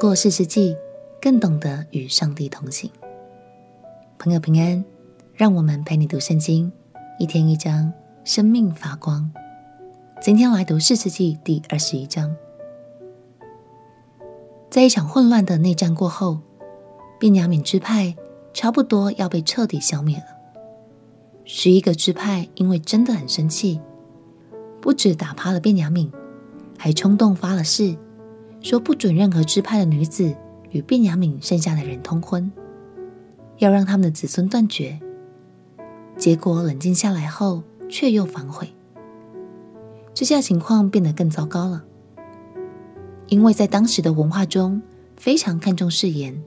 过士师记，更懂得与上帝同行。朋友平安，让我们陪你读圣经，一天一章，生命发光。今天来读士师记第二十一章。在一场混乱的内战过后，便雅悯支派差不多要被彻底消灭了。十一个支派因为真的很生气，不止打趴了便雅悯，还冲动发了誓。说不准任何支派的女子与便雅悯剩下的人通婚，要让他们的子孙断绝。结果冷静下来后，却又反悔。这下情况变得更糟糕了，因为在当时的文化中非常看重誓言，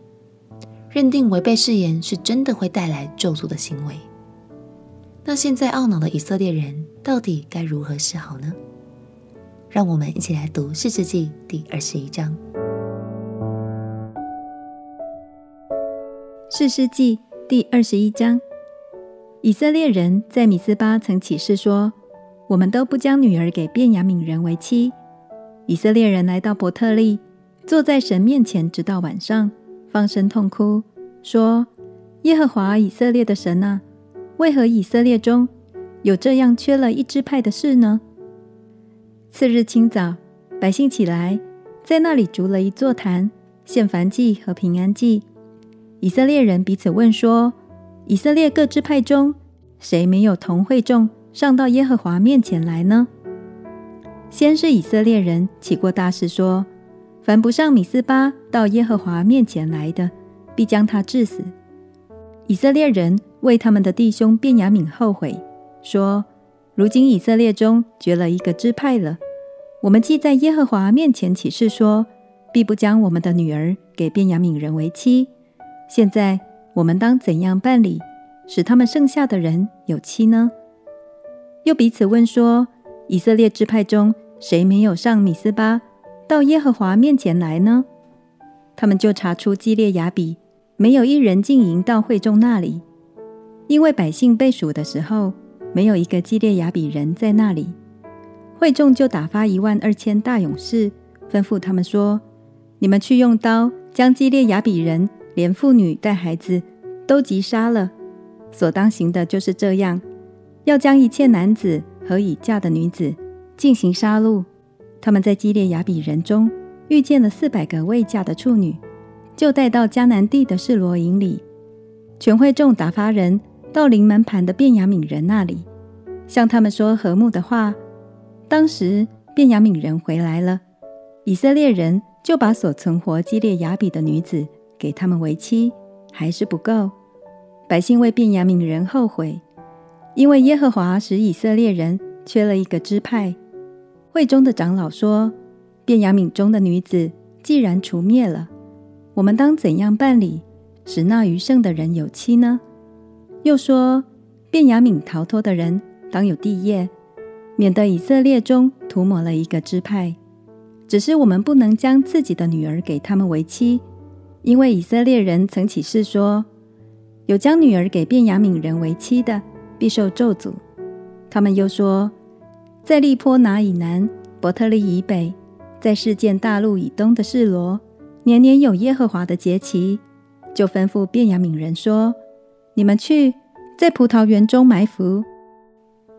认定违背誓言是真的会带来咒诅的行为。那现在懊恼的以色列人到底该如何是好呢？让我们一起来读《士师记》第二十一章。《士师记》第二十一章，以色列人在米斯巴曾起誓说：“我们都不将女儿给便雅悯人为妻。”以色列人来到伯特利，坐在神面前，直到晚上，放声痛哭，说：“耶和华以色列的神啊，为何以色列中有这样缺了一支派的事呢？”次日清早，百姓起来，在那里筑了一座坛，献燔祭和平安祭。以色列人彼此问说：“以色列各支派中，谁没有同会众上到耶和华面前来呢？”先是以色列人起过大誓说：“凡不上米斯巴到耶和华面前来的，必将他治死。”以色列人为他们的弟兄便雅悯后悔，说。如今以色列中绝了一个支派了。我们既在耶和华面前起誓说，必不将我们的女儿给便雅悯人为妻。现在我们当怎样办理，使他们剩下的人有妻呢？又彼此问说：以色列支派中谁没有上米斯巴到耶和华面前来呢？他们就查出基列雅比没有一人进营到会众那里，因为百姓被数的时候。没有一个基列雅比人在那里，会众就打发一万二千大勇士，吩咐他们说：“你们去用刀将基列雅比人连妇女带孩子都击杀了。所当行的就是这样，要将一切男子和已嫁的女子进行杀戮。他们在基列雅比人中遇见了四百个未嫁的处女，就带到迦南地的示罗营里。全会众打发人。”到临门盘的便雅悯人那里，向他们说和睦的话。当时便雅悯人回来了，以色列人就把所存活基列雅比的女子给他们为妻，还是不够。百姓为便雅悯人后悔，因为耶和华使以色列人缺了一个支派。会中的长老说：便雅悯中的女子既然除灭了，我们当怎样办理，使那余剩的人有妻呢？又说，便雅悯逃脱的人当有地业，免得以色列中涂抹了一个支派。只是我们不能将自己的女儿给他们为妻，因为以色列人曾起誓说，有将女儿给便雅悯人为妻的，必受咒诅。他们又说，在利波拿以南、伯特利以北，在世界大陆以东的示罗，年年有耶和华的节期，就吩咐便雅悯人说。你们去，在葡萄园中埋伏。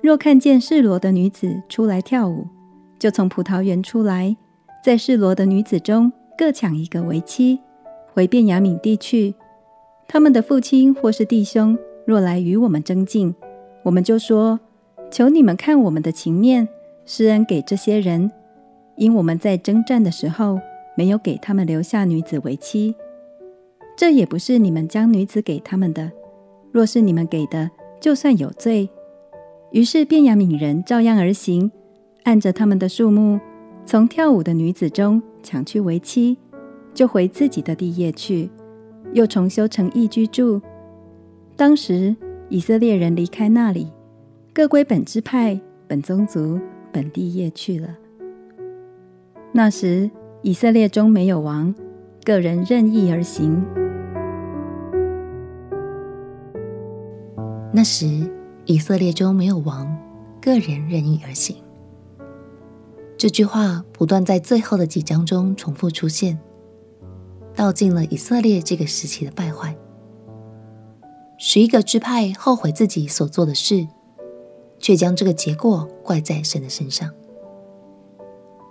若看见示罗的女子出来跳舞，就从葡萄园出来，在示罗的女子中各抢一个为妻，回便雅悯地去。他们的父亲或是弟兄若来与我们争竞，我们就说：求你们看我们的情面，施恩给这些人，因我们在征战的时候没有给他们留下女子为妻。这也不是你们将女子给他们的。若是你们给的，就算有罪。于是便雅悯人照样而行，按着他们的数目，从跳舞的女子中抢去为妻，就回自己的地业去，又重修城邑居住。当时以色列人离开那里，各归本支派、本宗族、本地业去了。那时以色列中没有王，个人任意而行。那时，以色列中没有王，个人任意而行。这句话不断在最后的几章中重复出现。道尽了以色列这个时期的败坏。十一个支派后悔自己所做的事，却将这个结果怪在神的身上，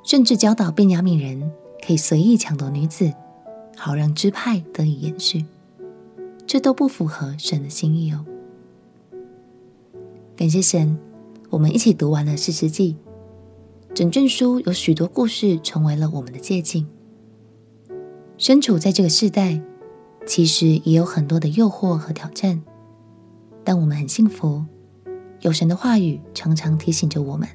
甚至教导便雅悯人可以随意抢夺女子，好让支派得以延续。这都不符合神的心意哦。感谢神，我们一起读完了士师记。整卷书有许多故事，成为了我们的借镜。身处在这个世代，其实也有很多的诱惑和挑战，但我们很幸福，有神的话语常常提醒着我们。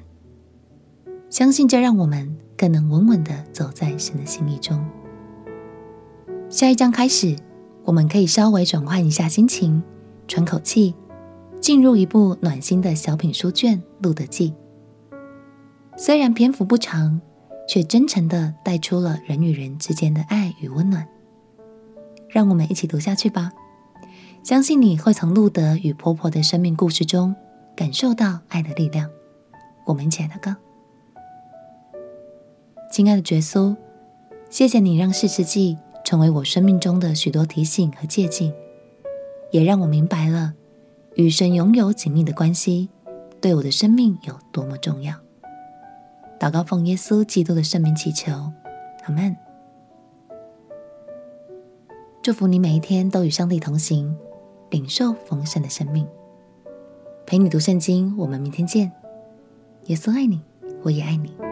相信这让我们更能稳稳地走在神的心意中。下一章开始，我们可以稍微转换一下心情，喘口气，进入一部暖心的小品书卷《路德记》。虽然篇幅不长，却真诚地带出了人与人之间的爱与温暖。让我们一起读下去吧，相信你会从路德与婆婆的生命故事中感受到爱的力量。我们一起来祷告。亲爱的觉苏，谢谢你让士师记成为我生命中的许多提醒和借镜，也让我明白了与神拥有紧密的关系对我的生命有多么重要。祷告奉耶稣基督的圣名祈求，阿门。祝福你每一天都与上帝同行，领受丰盛的生命。陪你读圣经，我们明天见。耶稣爱你，我也爱你。